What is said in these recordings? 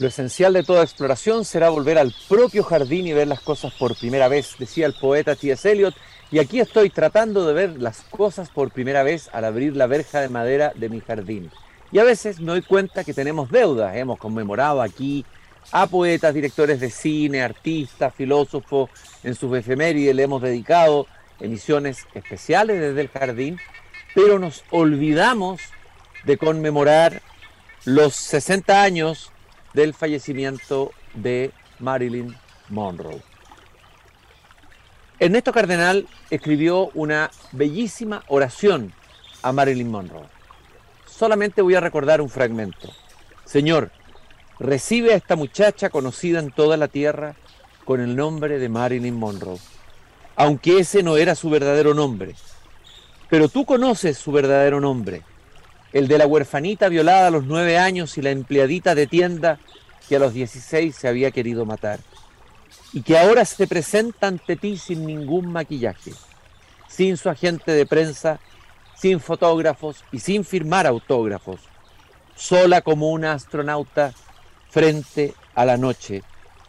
Lo esencial de toda exploración será volver al propio jardín y ver las cosas por primera vez, decía el poeta T.S. Eliot, y aquí estoy tratando de ver las cosas por primera vez al abrir la verja de madera de mi jardín. Y a veces me doy cuenta que tenemos deudas. Hemos conmemorado aquí a poetas, directores de cine, artistas, filósofos. En sus efemérides le hemos dedicado emisiones especiales desde el jardín, pero nos olvidamos de conmemorar los 60 años del fallecimiento de Marilyn Monroe. Ernesto Cardenal escribió una bellísima oración a Marilyn Monroe. Solamente voy a recordar un fragmento. Señor, recibe a esta muchacha conocida en toda la tierra con el nombre de Marilyn Monroe, aunque ese no era su verdadero nombre. Pero tú conoces su verdadero nombre el de la huerfanita violada a los nueve años y la empleadita de tienda que a los dieciséis se había querido matar, y que ahora se presenta ante ti sin ningún maquillaje, sin su agente de prensa, sin fotógrafos y sin firmar autógrafos, sola como una astronauta frente a la noche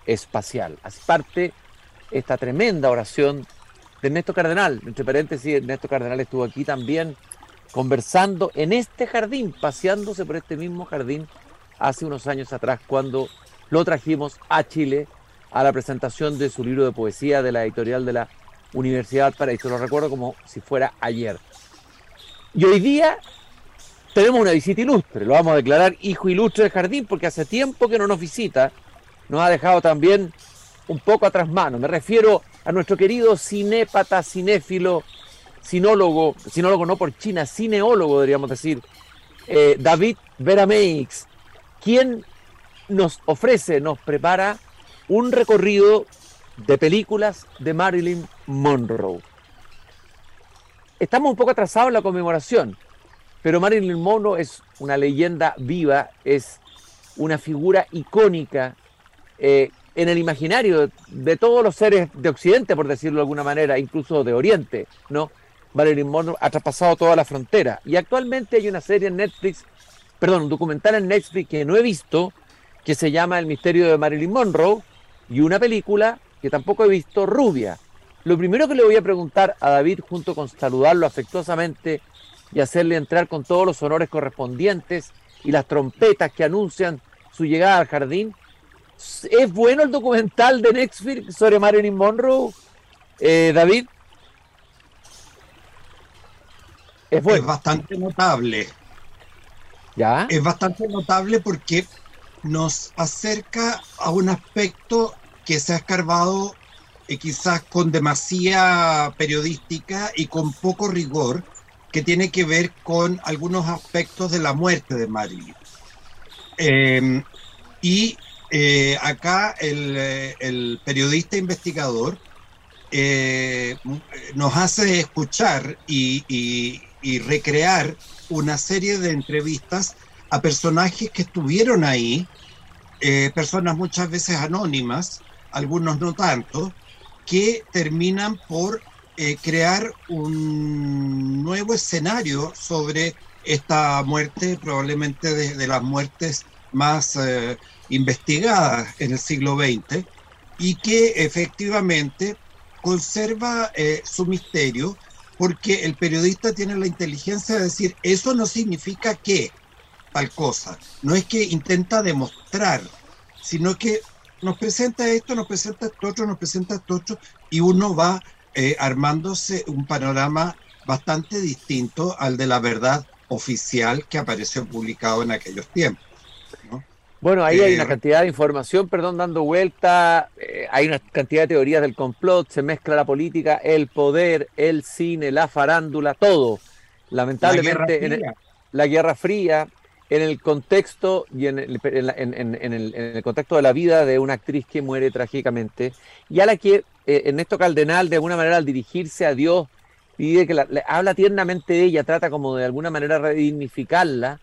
espacial. Así parte esta tremenda oración de Ernesto Cardenal. Entre paréntesis, Ernesto Cardenal estuvo aquí también conversando en este jardín, paseándose por este mismo jardín hace unos años atrás cuando lo trajimos a Chile a la presentación de su libro de poesía de la editorial de la Universidad Paraíso. Lo recuerdo como si fuera ayer. Y hoy día tenemos una visita ilustre, lo vamos a declarar hijo ilustre del jardín porque hace tiempo que no nos visita, nos ha dejado también un poco atrás mano. Me refiero a nuestro querido cinépata, cinéfilo, sinólogo, sinólogo no por China, cineólogo deberíamos decir, eh, David Verameix, quien nos ofrece, nos prepara un recorrido de películas de Marilyn Monroe. Estamos un poco atrasados en la conmemoración, pero Marilyn Monroe es una leyenda viva, es una figura icónica eh, en el imaginario de todos los seres de Occidente, por decirlo de alguna manera, incluso de Oriente, ¿no? Marilyn Monroe ha traspasado toda la frontera. Y actualmente hay una serie en Netflix, perdón, un documental en Netflix que no he visto, que se llama El misterio de Marilyn Monroe, y una película que tampoco he visto, Rubia. Lo primero que le voy a preguntar a David, junto con saludarlo afectuosamente y hacerle entrar con todos los honores correspondientes y las trompetas que anuncian su llegada al jardín, ¿es bueno el documental de Netflix sobre Marilyn Monroe, eh, David? Es, bastante notable. ¿Ya? Es bastante notable porque nos acerca a un aspecto que se ha escarbado eh, quizás con demasía periodística y con poco rigor, que tiene que ver con algunos aspectos de la muerte de Marilyn. Em, y eh, acá el, eh, el, periodista investigador nos hace escuchar y, y recrear una serie de entrevistas a personajes que estuvieron ahí, eh, personas muchas veces anónimas, algunos no tanto, que terminan por eh, crear un nuevo escenario sobre esta muerte, probablemente de, las muertes más eh, investigadas en el siglo XX, y que efectivamente conserva su misterio porque el periodista tiene la inteligencia de decir, eso no significa que tal cosa. No es que intenta demostrar, sino que nos presenta esto, nos presenta esto otro, nos presenta esto otro, y uno va eh, armándose un panorama bastante distinto al de la verdad oficial que apareció publicado en aquellos tiempos. Bueno, ahí hay una eh, cantidad de información, perdón, dando vuelta, eh, hay una cantidad de teorías del complot, se mezcla la política, el poder, el cine, la farándula, todo. Lamentablemente, la Guerra, la Guerra Fría, en el contexto y en el, en, el, contexto de la vida de una actriz que muere trágicamente, y a la que eh, Ernesto Caldenal, de alguna manera, al dirigirse a Dios, pide que la, habla tiernamente de ella, trata como de alguna manera redignificarla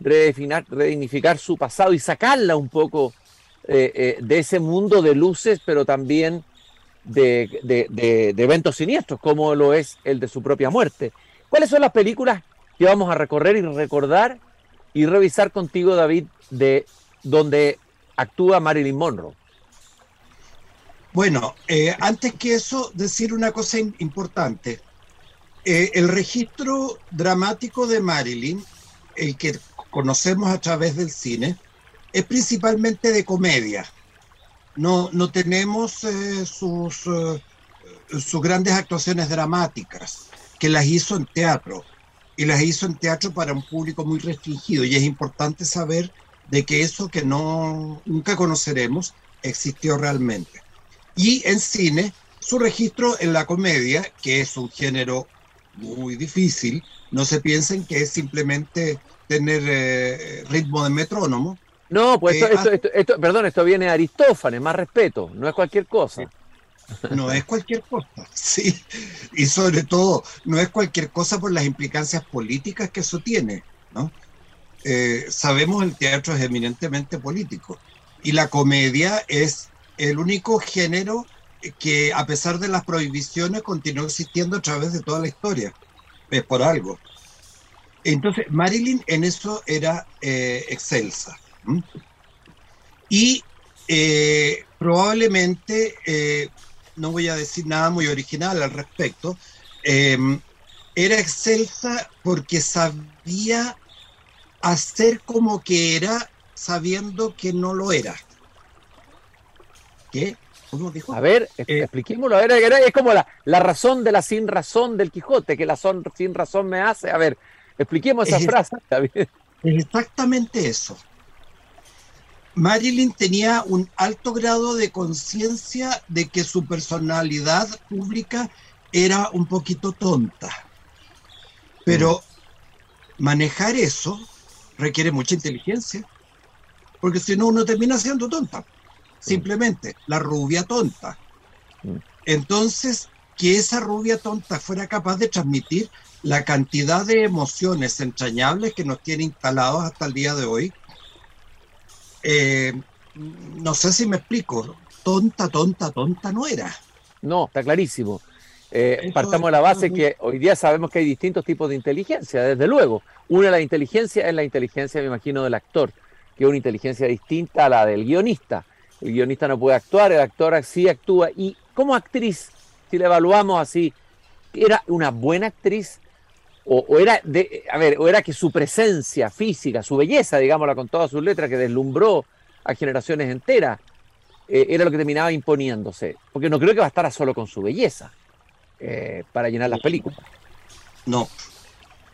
redefinir, redignificar su pasado y sacarla un poco eh, eh, de ese mundo de luces, pero también de, de, eventos siniestros, como lo es el de su propia muerte. ¿Cuáles son las películas que vamos a recorrer y recordar y revisar contigo, David, de donde actúa Marilyn Monroe. Bueno, eh, antes que eso, decir una cosa importante. El registro dramático de Marilyn, el que conocemos a través del cine, es principalmente de comedia. No, no tenemos eh, sus, sus grandes actuaciones dramáticas, que las hizo en teatro, y las hizo en teatro para un público muy restringido, y es importante saber de que eso que no nunca conoceremos existió realmente. Y en cine, su registro en la comedia, que es un género muy difícil, no se piensen que es simplemente tener eh, ritmo de metrónomo. No, pues esto, esto, perdón, esto viene de Aristófanes, más respeto, no es cualquier cosa. No es cualquier cosa, sí. Y sobre todo, no es cualquier cosa por las implicancias políticas que eso tiene, ¿no? Eh, sabemos el teatro es eminentemente político y la comedia es el único género que a pesar de las prohibiciones continuó existiendo a través de toda la historia. Es por algo. Entonces, Marilyn en eso era eh, excelsa. Y eh, probablemente, eh, no voy a decir nada muy original al respecto, em, era excelsa porque sabía hacer como que era sabiendo que no lo era. ¿Qué? ¿Cómo dijo? A ver, eh, expliquémoslo. A ver, es como la, la, razón de la sin razón del Quijote, que la son, sin razón me hace. A ver, expliquemos esa frase. Es exactamente eso. Marilyn tenía un alto grado de conciencia de que su personalidad pública era un poquito tonta. Pero mm. manejar eso requiere mucha inteligencia, porque si no uno termina siendo tonta simplemente la rubia tonta. Mm. Entonces, que esa rubia tonta fuera capaz de transmitir la cantidad de emociones entrañables que nos tiene instalados hasta el día de hoy, eh, no sé si me explico, tonta, tonta, tonta no era. No, está clarísimo. Eh, partamos de la base que hoy día sabemos que hay distintos tipos de inteligencia, desde luego. Una de las inteligencias es la inteligencia, me imagino, del actor, que es una inteligencia distinta a la del guionista el guionista no puede actuar, el actor sí actúa. Y como actriz, si la evaluamos así, ¿era una buena actriz? O, era de, a ver, o era que su presencia física, su belleza, digámosla con todas sus letras, que deslumbró a generaciones enteras, eh, era lo que terminaba imponiéndose. Porque no creo que bastara solo con su belleza eh, para llenar las películas. No,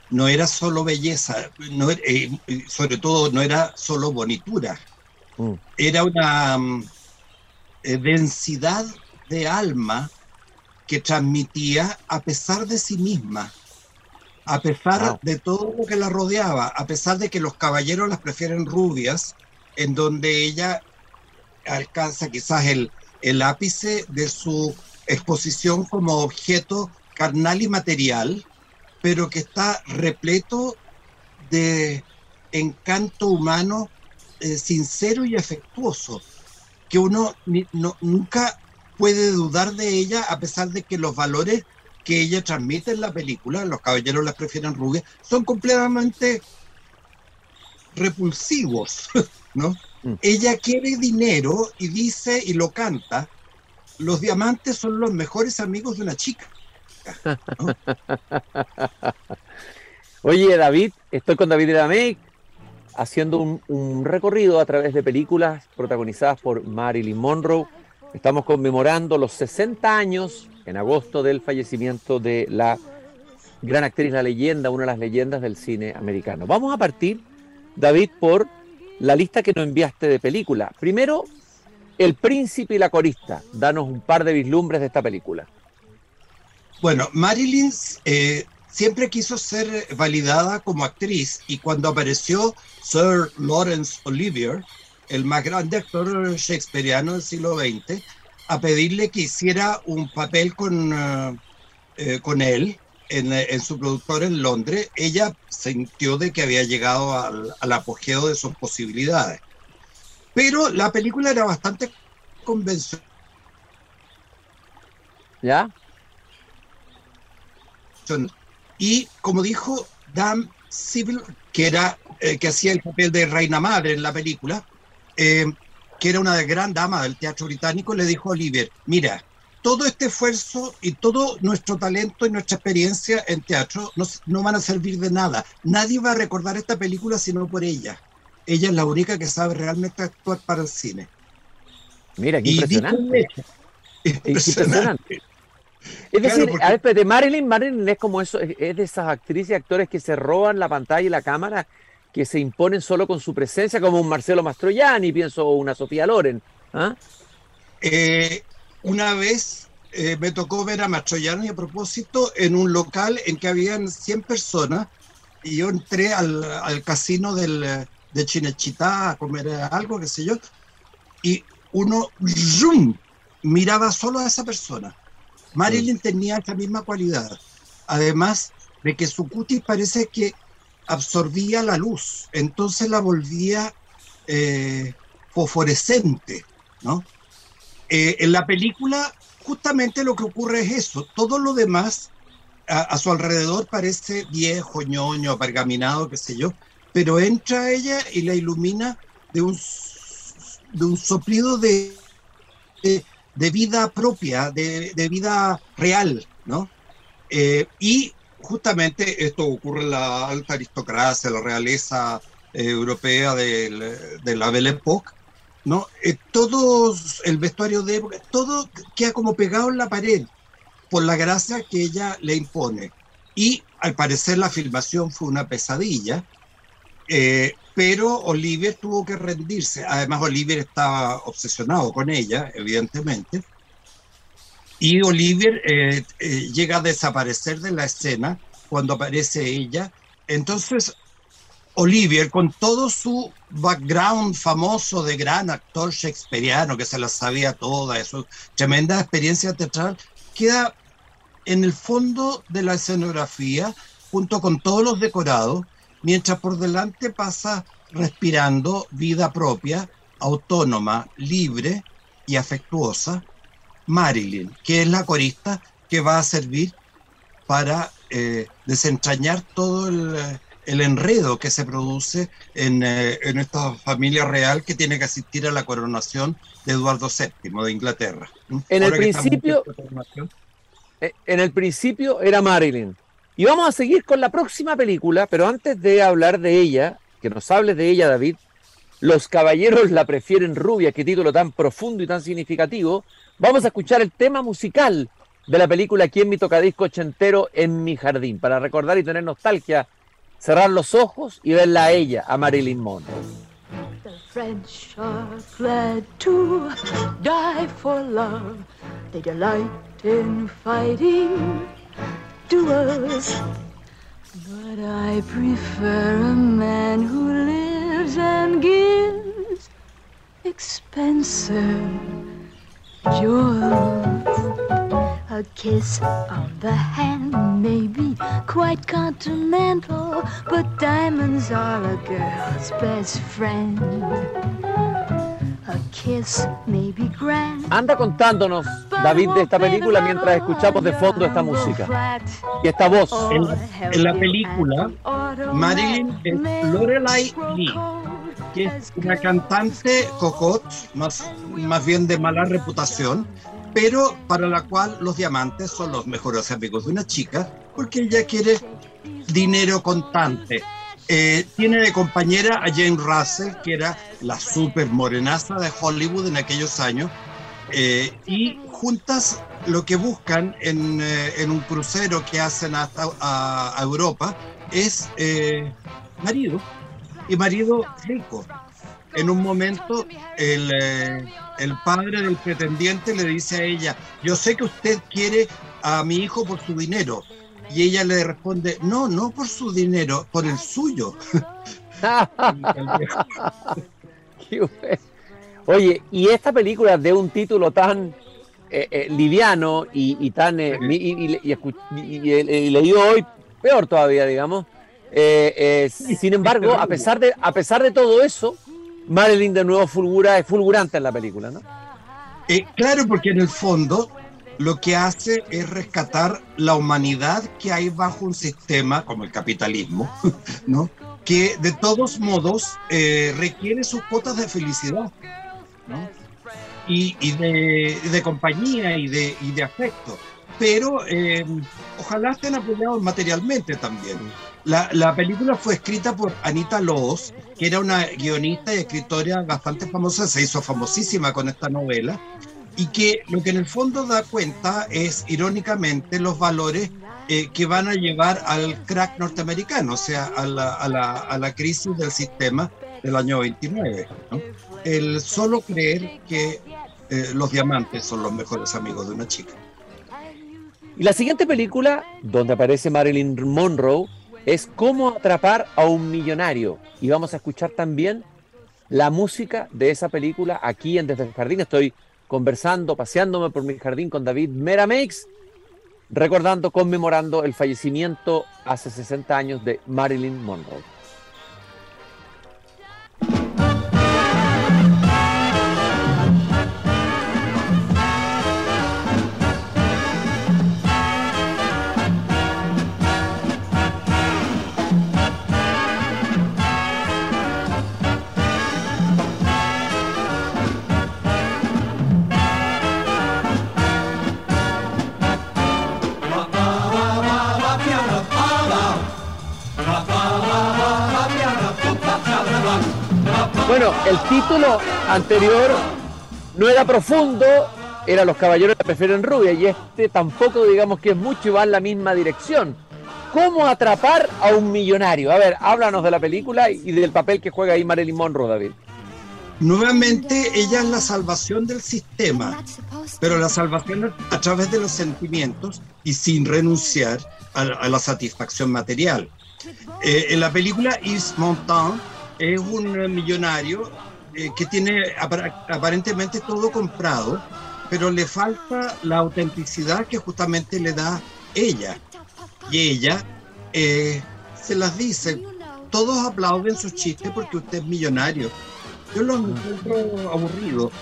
no era solo belleza, no, eh, sobre todo no era solo bonitura Mm. Era una mm, densidad de alma que transmitía a pesar de sí misma, a pesar de todo lo que la rodeaba, a pesar de que los caballeros las prefieren rubias, en donde ella alcanza quizás el, el ápice de su exposición como objeto carnal y material, pero que está repleto de encanto humano eh, sincero y afectuoso, que uno nunca puede dudar de ella a pesar de que los valores que ella transmite en la película, los caballeros las prefieren rubias, son completamente repulsivos, ¿no? Mm. Ella quiere dinero y dice y lo canta, los diamantes son los mejores amigos de una chica. Oye, David, estoy con David Make haciendo un, recorrido a través de películas protagonizadas por Marilyn Monroe. Estamos conmemorando los 60 años en agosto del fallecimiento de la gran actriz, la leyenda, una de las leyendas del cine americano. Vamos a partir, David, por la lista que nos enviaste de película. Primero, El Príncipe y la Corista. Danos un par de vislumbres de esta película. Bueno, Marilyn eh, siempre quiso ser validada como actriz y cuando apareció Sir Lawrence Olivier, el más grande actor shakespeariano del siglo XX, a pedirle que hiciera un papel con, eh, eh, con él en, su productor en Londres, ella sintió de que había llegado al, al apogeo de sus posibilidades. Pero la película era bastante convencional. ¿Ya? Y como dijo Dan Civil, que, era, eh, que hacía el papel de Reina Madre en la película, eh, que era una gran dama del teatro británico, le dijo a Olivier, mira, todo este esfuerzo y todo nuestro talento y nuestra experiencia en teatro no, no, van a servir de nada. Nadie va a recordar esta película sino por ella. Ella es la única que sabe realmente actuar para el cine. Mira, qué impresionante. impresionante. Es decir, a ver, de Marilyn, Marilyn es como eso, es de esas actrices y actores que se roban la pantalla y la cámara, que se imponen solo con su presencia, como un Marcelo Mastroianni, pienso, o una Sofía Loren. ¿ah? Eh, una vez eh, me tocó ver a Mastroianni a propósito en un local en que habían 100 personas y yo entré al, al casino del, de Chinechita a comer algo, qué sé yo, y uno zoom, miraba solo a esa persona Marilyn tenía esa misma cualidad, además de que su cutis parece que absorbía la luz, entonces la volvía eh, fosforescente, ¿no? Eh, en la película justamente lo que ocurre es eso, todo lo demás a, su alrededor parece viejo, ñoño, pergaminado, qué sé yo, pero entra ella y la ilumina de un, de un soplido de de vida propia, de, vida real, ¿no? Eh, y justamente esto ocurre en la alta aristocracia, la realeza eh, europea de, de, la Belle Époque, ¿no? Eh, el vestuario de todo queda como pegado en la pared por la gracia que ella le impone. Y al parecer la filmación fue una pesadilla, pero Oliver tuvo que rendirse. Además, Oliver estaba obsesionado con ella, evidentemente. Y Oliver eh, eh, llega a desaparecer de la escena cuando aparece ella. Entonces, Olivier, con todo su background famoso de gran actor shakespeariano, que se la sabía toda, su tremenda experiencia teatral, queda en el fondo de la escenografía, junto con todos los decorados, mientras por delante pasa respirando vida propia, autónoma, libre y afectuosa, Marilyn, que es la corista que va a servir para eh, desentrañar todo el, enredo que se produce en, eh, en, esta familia real que tiene que asistir a la coronación de Eduardo VII de Inglaterra. En el principio, eh, en el principio era Marilyn. Y vamos a seguir con la próxima película, pero antes de hablar de ella, que nos hables de ella, David, Los caballeros la prefieren rubia, qué título tan profundo y tan significativo. Vamos a escuchar el tema musical de la película Aquí en mi tocadisco ochentero en mi jardín, para recordar y tener nostalgia, cerrar los ojos y verla a ella, a Marilyn Monroe. The French are to die for love. They delight in fighting. But I prefer a man who lives and gives expensive jewels. A kiss on the hand may be quite continental, but diamonds are a girl's best friend. Anda contándonos, David, de esta película mientras escuchamos de fondo esta música. y esta voz. En, la película, Marilyn es Lorelai Lee, que es una cantante cocot, más, más bien de mala reputación, pero para la cual los diamantes son los mejores amigos de una chica, porque ella quiere dinero contante eh, tiene de compañera a Jane Russell, que era la super morenaza de Hollywood en aquellos años, eh, y juntas lo que buscan en, eh, en, un crucero que hacen hasta a, Europa es marido, y marido rico. En un momento el, el padre del pretendiente le dice a ella, yo sé que usted quiere a mi hijo por su dinero, y ella le responde, no, no por su dinero, por el suyo. Oye, y esta película de un título tan eh, eh, liviano y, tan eh, y, leído hoy peor todavía, digamos. sin embargo, a pesar de a pesar de todo eso, Marilyn de nuevo fulgura, es fulgurante en la película, ¿no? claro, porque en el fondo lo que hace es rescatar la humanidad que hay bajo un sistema como el capitalismo, ¿no? que de todos modos eh, requiere sus cuotas de felicidad. y, de, compañía y de, y de afecto. Pero eh, ojalá estén apoyados materialmente también. La, la, película fue escrita por Anita Loos, que era una guionista y escritora bastante famosa, se hizo famosísima con esta novela, y que lo que en el fondo da cuenta es, irónicamente, los valores eh, que van a llevar al crack norteamericano, o sea, a la, a la, a la crisis del sistema del año 29. El solo creer que eh, los diamantes son los mejores amigos de una chica. Y la siguiente película, donde aparece Marilyn Monroe, es Cómo atrapar a un millonario. Y vamos a escuchar también la música de esa película aquí en Desde el Jardín. Estoy conversando, paseándome por mi jardín con David Merameix, recordando, conmemorando el fallecimiento hace 60 años de Marilyn Monroe. Bueno, el título anterior no era profundo, era Los caballeros la prefieren rubia, y este tampoco digamos que es mucho y va en la misma dirección. ¿Cómo atrapar a un millonario? A ver, háblanos de la película y del papel que juega ahí Marilyn Monroe, David. Nuevamente, ella es la salvación del sistema, pero la salvación a través de los sentimientos y sin renunciar a, la satisfacción material. Eh, en la película Yves Montand es un millonario eh, que tiene aparentemente todo comprado, pero le falta la autenticidad que justamente le da ella. Y ella eh, se las dice, todos aplauden sus chistes porque usted es millonario. Yo lo encuentro aburrido.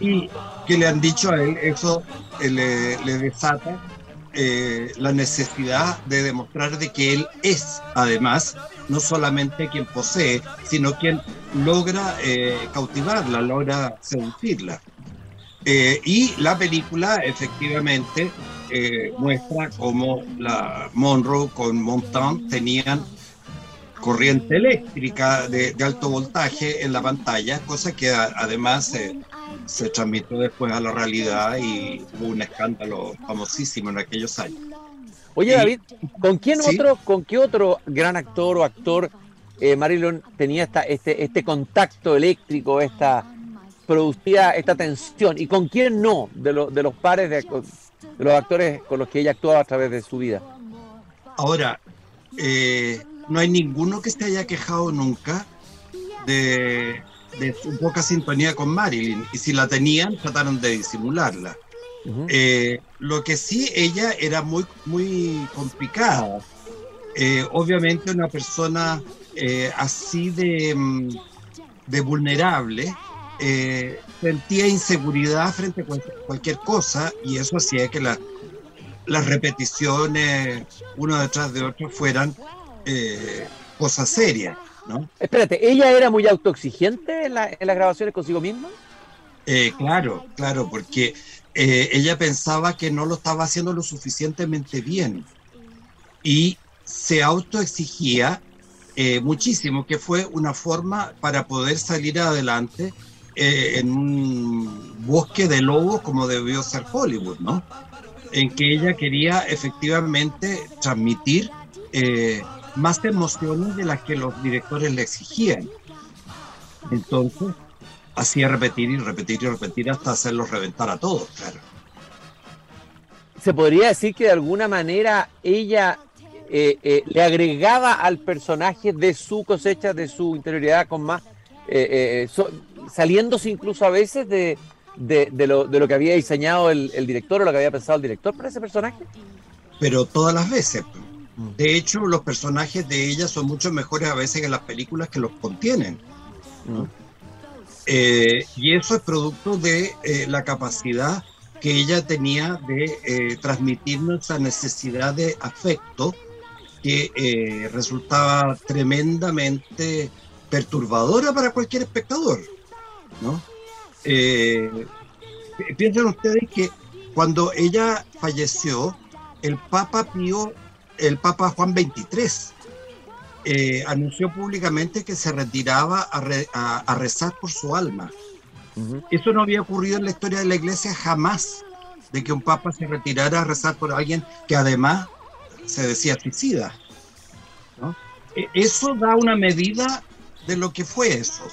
Y que le han dicho a él, eso eh, le, le desata eh, la necesidad de demostrar de que él es, además, no solamente quien posee, sino quien logra eh, cautivarla, logra seducirla. Eh, y la película efectivamente muestra cómo la Monroe con Montan tenían corriente eléctrica de, alto voltaje en la pantalla, cosa que además se transmitió después a la realidad y hubo un escándalo famosísimo en aquellos años. Oye, David, ¿con quién otro, con qué otro gran actor o actor eh, Marilyn tenía esta, este, este contacto eléctrico, esta producía esta tensión? ¿Y con quién no de, de los pares de, los actores con los que ella actuaba a través de su vida? Ahora, eh, no hay ninguno que se haya quejado nunca de de poca sintonía con Marilyn y si la tenían trataron de disimularla. Eh, lo que sí, ella era muy, muy complicada. Eh, obviamente una persona eh, así de, mm, de vulnerable sentía inseguridad frente a cualquier, cosa y eso hacía que la, las repeticiones, uno detrás de otro, fueran cosas serias. Espérate, ¿ella era muy autoexigente en, las grabaciones consigo misma? Eh, claro, claro, porque eh, ella pensaba que no lo estaba haciendo lo suficientemente bien y se autoexigía eh, muchísimo, que fue una forma para poder salir adelante en un bosque de lobos como debió ser Hollywood, ¿no? En que ella quería efectivamente transmitir más emociones de las que los directores le exigían. Entonces, hacía repetir y repetir y repetir hasta hacerlos reventar a todos, claro. Se podría decir que de alguna manera ella eh, eh, le agregaba al personaje de su cosecha, de su interioridad con más, eh, saliéndose incluso a veces de, lo, de, lo, que había diseñado el, el director o lo que había pensado el director para ese personaje. Pero todas las veces. De hecho, los personajes de ella son mucho mejores a veces en las películas que los contienen. Eh, y eso es producto de eh, la capacidad que ella tenía de eh, transmitirnos esa necesidad de afecto que resultaba tremendamente perturbadora para cualquier espectador. ¿no? Eh, piensen ustedes que cuando ella falleció, el Papa Pío, el Papa Juan XXIII, eh, anunció públicamente que se retiraba a, rezar por su alma. Eso no había ocurrido en la historia de la iglesia jamás, de que un papa se retirara a rezar por alguien que además se decía suicida. E, eso da una medida de lo que fue eso.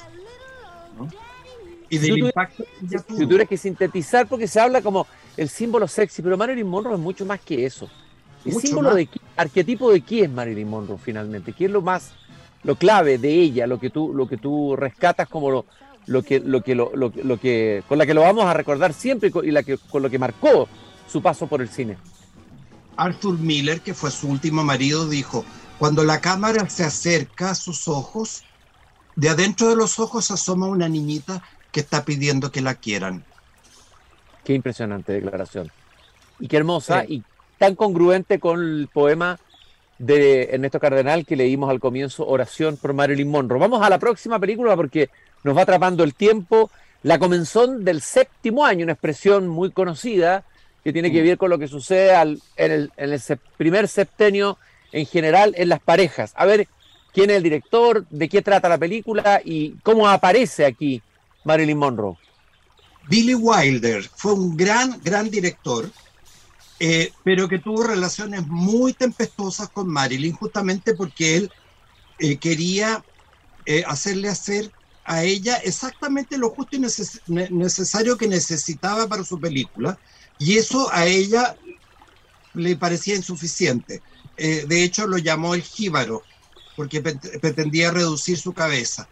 Y del impacto que Si tuvieras que sintetizar, porque se habla como el símbolo sexy, pero Marilyn Monroe es mucho más que eso. ¿El símbolo de arquetipo de quién es Marilyn Monroe finalmente? ¿Qué es lo más, lo clave de ella, lo que tú, lo que tú rescatas como lo, lo que, lo que, lo, lo, que, con la que lo vamos a recordar siempre y la que, con lo que marcó su paso por el cine? Arthur Miller, que fue su último marido, dijo, cuando la cámara se acerca a sus ojos, de adentro de los ojos asoma una niñita que está pidiendo que la quieran. Qué impresionante declaración. Y qué hermosa y tan congruente con el poema de Ernesto Cardenal que leímos al comienzo, Oración por Marilyn Monroe. Vamos a la próxima película porque nos va atrapando el tiempo. La comenzón del séptimo año, una expresión muy conocida que tiene que ver con lo que sucede en, el, en el primer septenio en general en las parejas. A ver, quién es el director, de qué trata la película y cómo aparece aquí Marilyn Monroe. Billy Wilder fue un gran, gran director eh, pero que tuvo relaciones muy tempestuosas con Marilyn, justamente porque él eh, quería eh, hacerle hacer a ella exactamente lo justo y necesario que necesitaba para su película, y eso a ella le parecía insuficiente. de hecho, lo llamó el jíbaro, porque pretendía reducir su cabeza.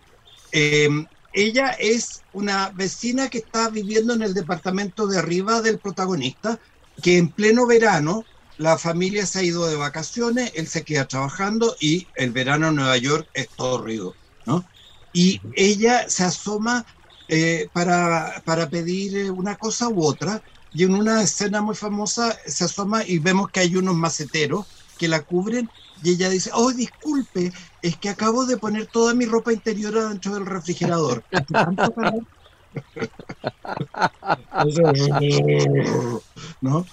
Em, ella es una vecina que está viviendo en el departamento de arriba del protagonista, que en pleno verano la familia se ha ido de vacaciones, él se queda trabajando y el verano en Nueva York es todo ruido, ¿no? Y ella se asoma eh, para, para pedir eh, una cosa u otra y en una escena muy famosa se asoma y vemos que hay unos maceteros que la cubren y ella dice, oh, disculpe, es que acabo de poner toda mi ropa interior dentro del refrigerador. ¿No?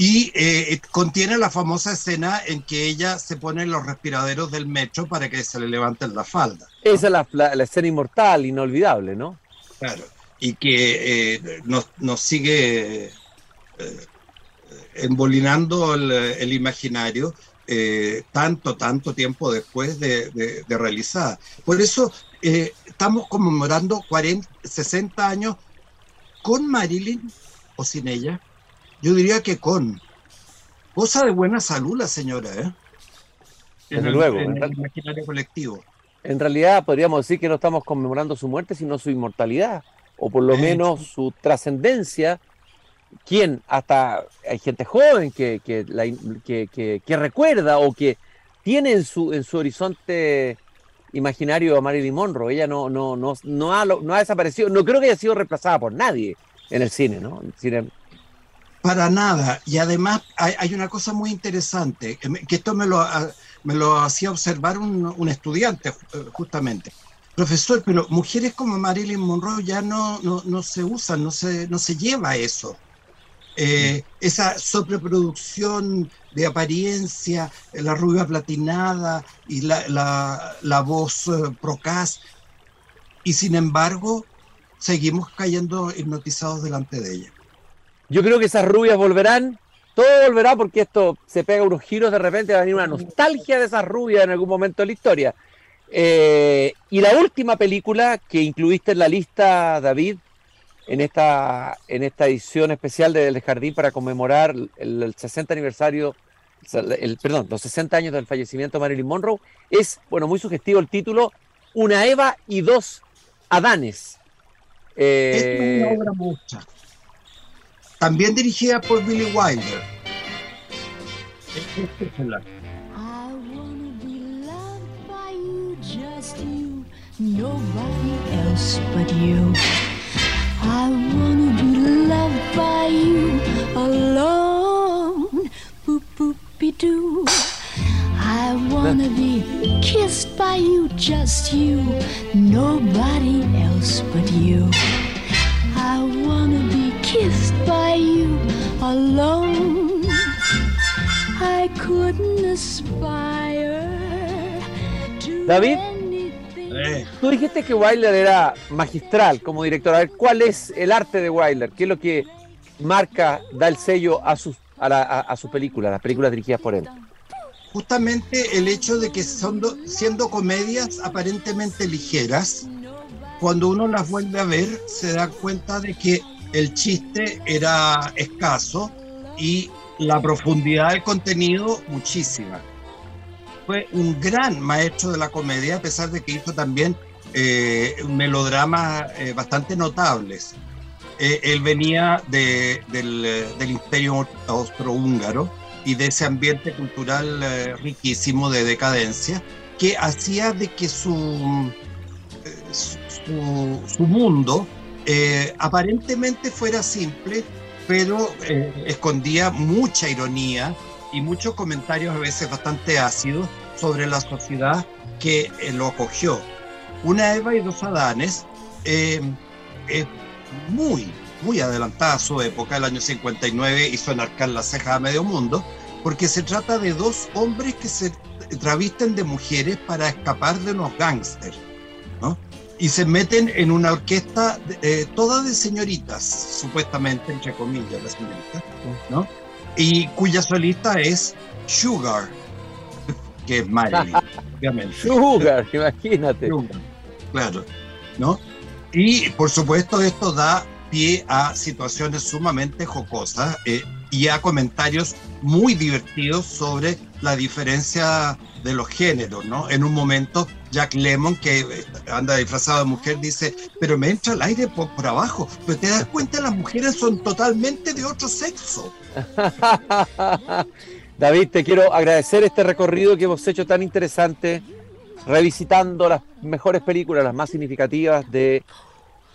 Y eh, contiene la famosa escena en que ella se pone en los respiraderos del metro para que se le levanten la falda. Esa es la, escena inmortal, inolvidable, ¿no? Claro, y que eh, nos, sigue eh, embolinando el, imaginario tanto, tanto tiempo después de, de, de realizada. Por eso estamos conmemorando 40, 60 años con Marilyn o sin ella. Yo diría que con. Cosa de buena salud la señora, ¿eh? Desde luego. En el imaginario colectivo. En realidad podríamos decir que no estamos conmemorando su muerte, sino su inmortalidad, o por lo menos su trascendencia. ¿Quién? Hasta hay gente joven que, que, que, que, recuerda o que tiene en su, en su horizonte imaginario a Marilyn Monroe. Ella no, no, no, no, ha, no ha desaparecido, no creo que haya sido reemplazada por nadie en el cine, ¿no? Para nada. Y además hay, una cosa muy interesante, que esto me lo, me lo hacía observar un, estudiante eh, justamente. Profesor, pero mujeres como Marilyn Monroe ya no, no, se usan, no se, no se lleva eso. Eh, esa sobreproducción de apariencia, la rubia platinada y la, la, voz uh, procas, y sin embargo seguimos cayendo hipnotizados delante de ella. Yo creo que esas rubias volverán, todo volverá porque esto se pega unos giros de repente, va a venir una nostalgia de esas rubias en algún momento de la historia. Eh, y la última película que incluiste en la lista, David, en esta, en esta edición especial de El Jardín para conmemorar el, 60 aniversario, el, perdón, los 60 años del fallecimiento de Marilyn Monroe, es, bueno, muy sugestivo el título, Una Eva y dos Adanes. Eh, es una obra mucha. También dirigida por Billy Wilder. Nobody else but you. I wanna be loved by you alone. Boop boop be doo. I wanna be kissed by you, just you, nobody else but you. I wanna be kissed by you alone. I couldn't aspire to David? Tú dijiste que Wilder era magistral como director. A ver, ¿cuál es el arte de Wilder? ¿Qué es lo que marca, da el sello a sus a, la- a- a las películas dirigidas por él? justamente el hecho de que son do- siendo comedias aparentemente ligeras, cuando uno las vuelve a ver se da cuenta de que el chiste era escaso y la profundidad del contenido muchísima. Fue un gran maestro de la comedia, a pesar de que hizo también eh, melodramas eh, bastante notables. Eh, él venía de- del, imperio austrohúngaro y de ese ambiente cultural eh, riquísimo de decadencia que hacía de que su, su, mundo aparentemente fuera simple, pero escondía mucha ironía y muchos comentarios a veces bastante ácidos sobre la sociedad que eh, lo acogió. Una Eva y dos Adanes eh, es muy, muy adelantada a su época, el año 59 hizo enarcar las cejas a medio mundo, porque se trata de dos hombres que se travisten de mujeres para escapar de unos gángsters, ¿no? Y se meten en una orquesta eh, toda de señoritas, supuestamente, entre comillas, las señoritas, ¿no? Y cuya solista es Sugar, que es Marilyn, obviamente. Sugar, imagínate. Claro, ¿no? Y por supuesto esto da pie a situaciones sumamente jocosas eh, y a comentarios muy divertidos sobre la diferencia de los géneros, ¿no? En un momento Jack Lemmon, que eh, anda disfrazado de mujer, dice, pero me entra el aire por, por abajo, pero te das cuenta las mujeres son totalmente de otro sexo. David, te quiero agradecer este recorrido que hemos hecho tan interesante, revisitando las mejores películas, las más significativas de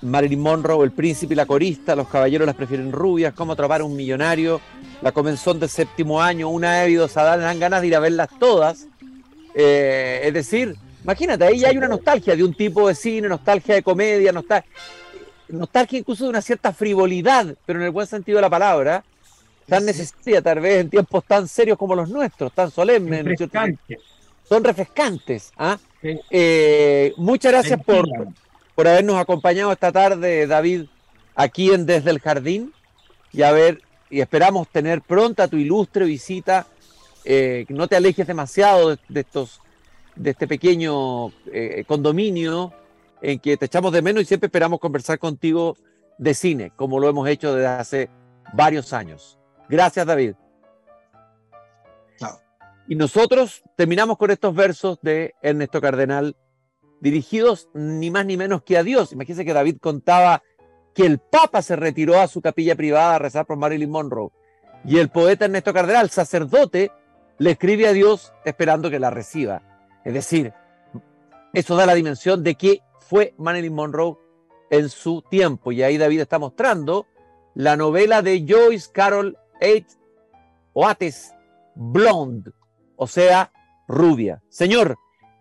Marilyn Monroe, El Príncipe y la Corista, Los Caballeros las prefieren rubias, Cómo atrapar a un millonario, La Comenzón del séptimo año, Una Evi, dos Adán, dan ganas de ir a verlas todas. Eh, es decir, imagínate, ahí ya hay una nostalgia de un tipo de cine, nostalgia de comedia, nostalgia, nostalgia incluso de una cierta frivolidad, pero en el buen sentido de la palabra, tan necesaria tal vez en tiempos tan serios como los nuestros, tan solemnes, ¿no es cierto? Refrescante. son refrescantes. ¿ah? Sí. Eh, muchas gracias por, por habernos acompañado esta tarde, David, aquí en Desde el Jardín. Y a ver, y esperamos tener pronta tu ilustre visita. eh, que no te alejes demasiado de, de estos, de este pequeño eh, condominio en que te echamos de menos y siempre esperamos conversar contigo de cine, como lo hemos hecho desde hace varios años. Gracias, David. Chao. Y nosotros terminamos con estos versos de Ernesto Cardenal, dirigidos ni más ni menos que a Dios. Imagínense que David contaba que el Papa se retiró a su capilla privada a rezar por Marilyn Monroe. Y el poeta Ernesto Cardenal, sacerdote, le escribe a Dios esperando que la reciba. Es decir, eso da la dimensión de que fue Marilyn Monroe en su tiempo. Y ahí David está mostrando la novela de Joyce Carol Oates, Blonde, o sea, rubia. Señor,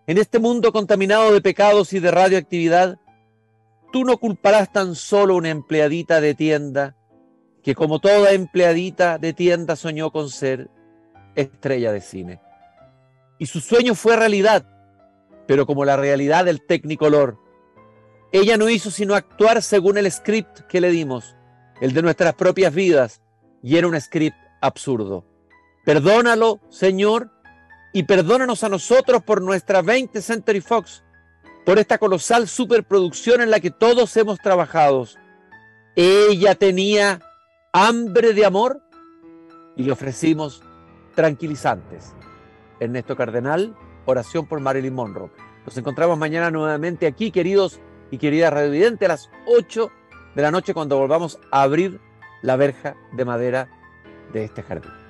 en este mundo contaminado de pecados y de radioactividad, tú no culparás tan solo una empleadita de tienda que como toda empleadita de tienda soñó con ser estrella de cine. Y su sueño fue realidad, pero como la realidad del Technicolor. Ella no hizo sino actuar según el script que le dimos, el de nuestras propias vidas, y era un script absurdo. Perdónalo, Señor, y perdónanos a nosotros por nuestra 20 Century Fox, por esta colosal superproducción en la que todos hemos trabajado. Ella tenía hambre de amor y le ofrecimos tranquilizantes. Ernesto Cardenal, oración por Marilyn Monroe. Nos encontramos mañana nuevamente aquí, queridos y queridas radiovidentes, a las 8 de la noche cuando volvamos a abrir la verja de madera de este jardín.